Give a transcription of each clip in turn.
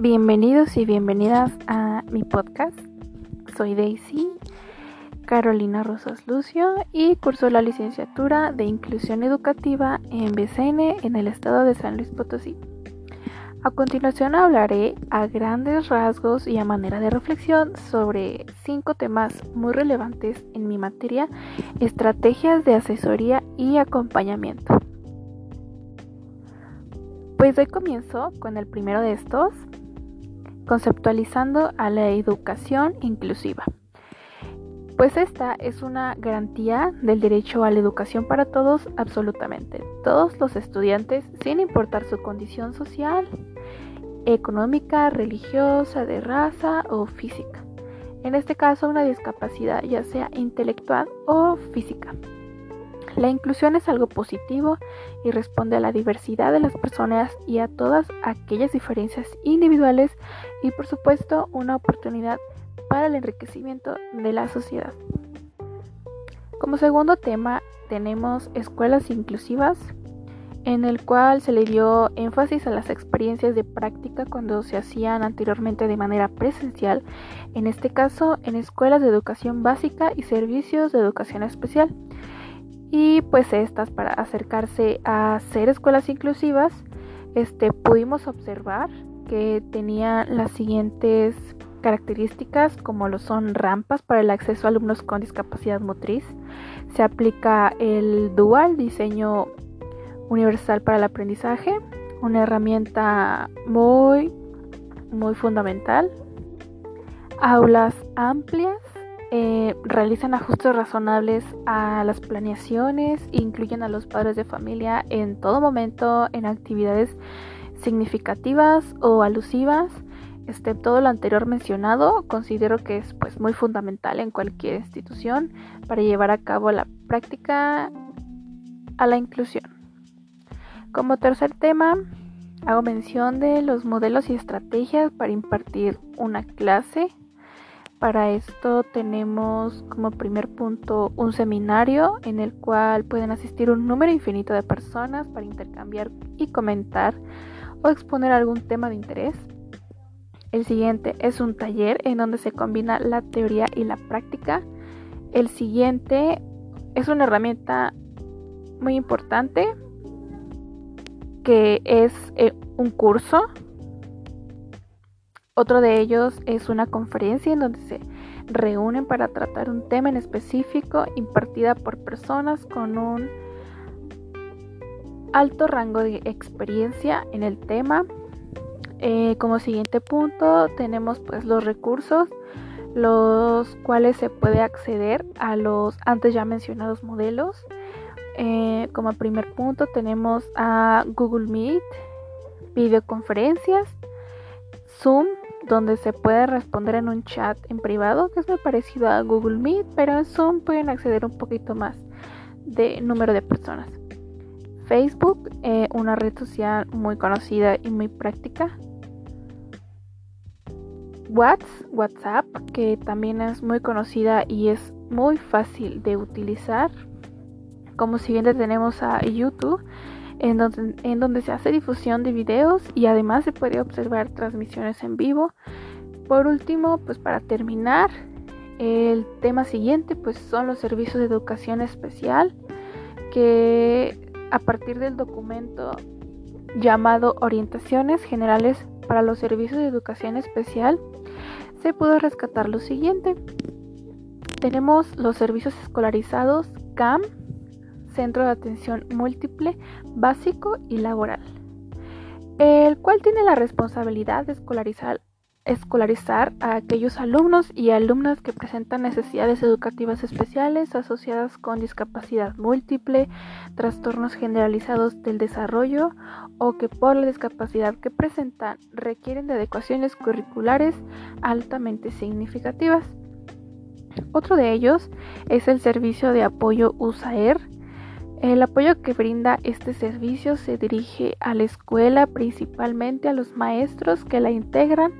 Bienvenidos y bienvenidas a mi podcast. Soy Daisy Carolina Rosas Lucio y curso la licenciatura de Inclusión Educativa en BCN en el estado de San Luis Potosí. A continuación hablaré a grandes rasgos y a manera de reflexión sobre cinco temas muy relevantes en mi materia, estrategias de asesoría y acompañamiento. Pues doy comienzo con el primero de estos, conceptualizando a la educación inclusiva. Pues esta es una garantía del derecho a la educación para todos, absolutamente. Todos los estudiantes, sin importar su condición social, económica, religiosa, de raza o física. En este caso, una discapacidad ya sea intelectual o física. La inclusión es algo positivo y responde a la diversidad de las personas y a todas aquellas diferencias individuales y por supuesto una oportunidad para el enriquecimiento de la sociedad. Como segundo tema tenemos escuelas inclusivas en el cual se le dio énfasis a las experiencias de práctica cuando se hacían anteriormente de manera presencial, en este caso en escuelas de educación básica y servicios de educación especial y pues estas para acercarse a ser escuelas inclusivas este pudimos observar que tenían las siguientes características como lo son rampas para el acceso a alumnos con discapacidad motriz se aplica el dual diseño universal para el aprendizaje una herramienta muy muy fundamental aulas amplias eh, realizan ajustes razonables a las planeaciones, incluyen a los padres de familia en todo momento en actividades significativas o alusivas. Este, todo lo anterior mencionado considero que es pues, muy fundamental en cualquier institución para llevar a cabo la práctica a la inclusión. Como tercer tema, hago mención de los modelos y estrategias para impartir una clase para esto tenemos como primer punto un seminario en el cual pueden asistir un número infinito de personas para intercambiar y comentar o exponer algún tema de interés. El siguiente es un taller en donde se combina la teoría y la práctica. El siguiente es una herramienta muy importante que es eh, un curso otro de ellos es una conferencia en donde se reúnen para tratar un tema en específico impartida por personas con un alto rango de experiencia en el tema. Eh, como siguiente punto tenemos pues los recursos los cuales se puede acceder a los antes ya mencionados modelos. Eh, como primer punto tenemos a Google Meet, videoconferencias, Zoom, donde se puede responder en un chat en privado, que es muy parecido a Google Meet, pero en Zoom pueden acceder un poquito más de número de personas. Facebook, eh, una red social muy conocida y muy práctica. WhatsApp, que también es muy conocida y es muy fácil de utilizar. Como siguiente tenemos a YouTube, en donde, se hace difusión de videos y además se puede observar transmisiones en vivo. Por último, pues para terminar, el tema siguiente pues son los servicios de educación especial que a partir del documento llamado Orientaciones Generales para los Servicios de Educación Especial se pudo rescatar lo siguiente. Tenemos los servicios escolarizados CAM, Centro de Atención Múltiple, Básico y Laboral, el cual tiene la responsabilidad de escolarizar, a aquellos alumnos y alumnas que presentan necesidades educativas especiales asociadas con discapacidad múltiple, trastornos generalizados del desarrollo o que por la discapacidad que presentan requieren de adecuaciones curriculares altamente significativas. Otro de ellos es el servicio de apoyo USAER, el apoyo que brinda este servicio se dirige a la escuela, principalmente a los maestros que la integran,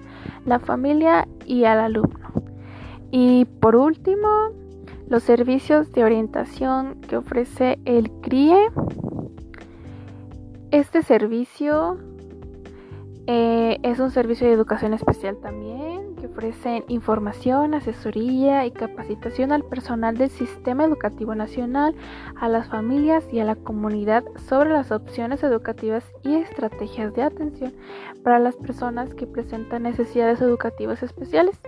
la familia y al alumno. Y por último, los servicios de orientación que ofrece el CRIE. Este servicio Eh, es un servicio de educación especial también que ofrece información, asesoría y capacitación al personal del sistema educativo nacional, a las familias y a la comunidad sobre las opciones educativas y estrategias de atención para las personas que presentan necesidades educativas especiales.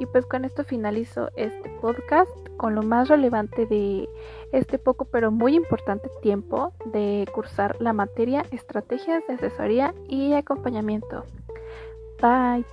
Y pues con esto finalizo este podcast con lo más relevante de este poco pero muy importante tiempo de cursar la materia estrategias de asesoría y acompañamiento. Bye.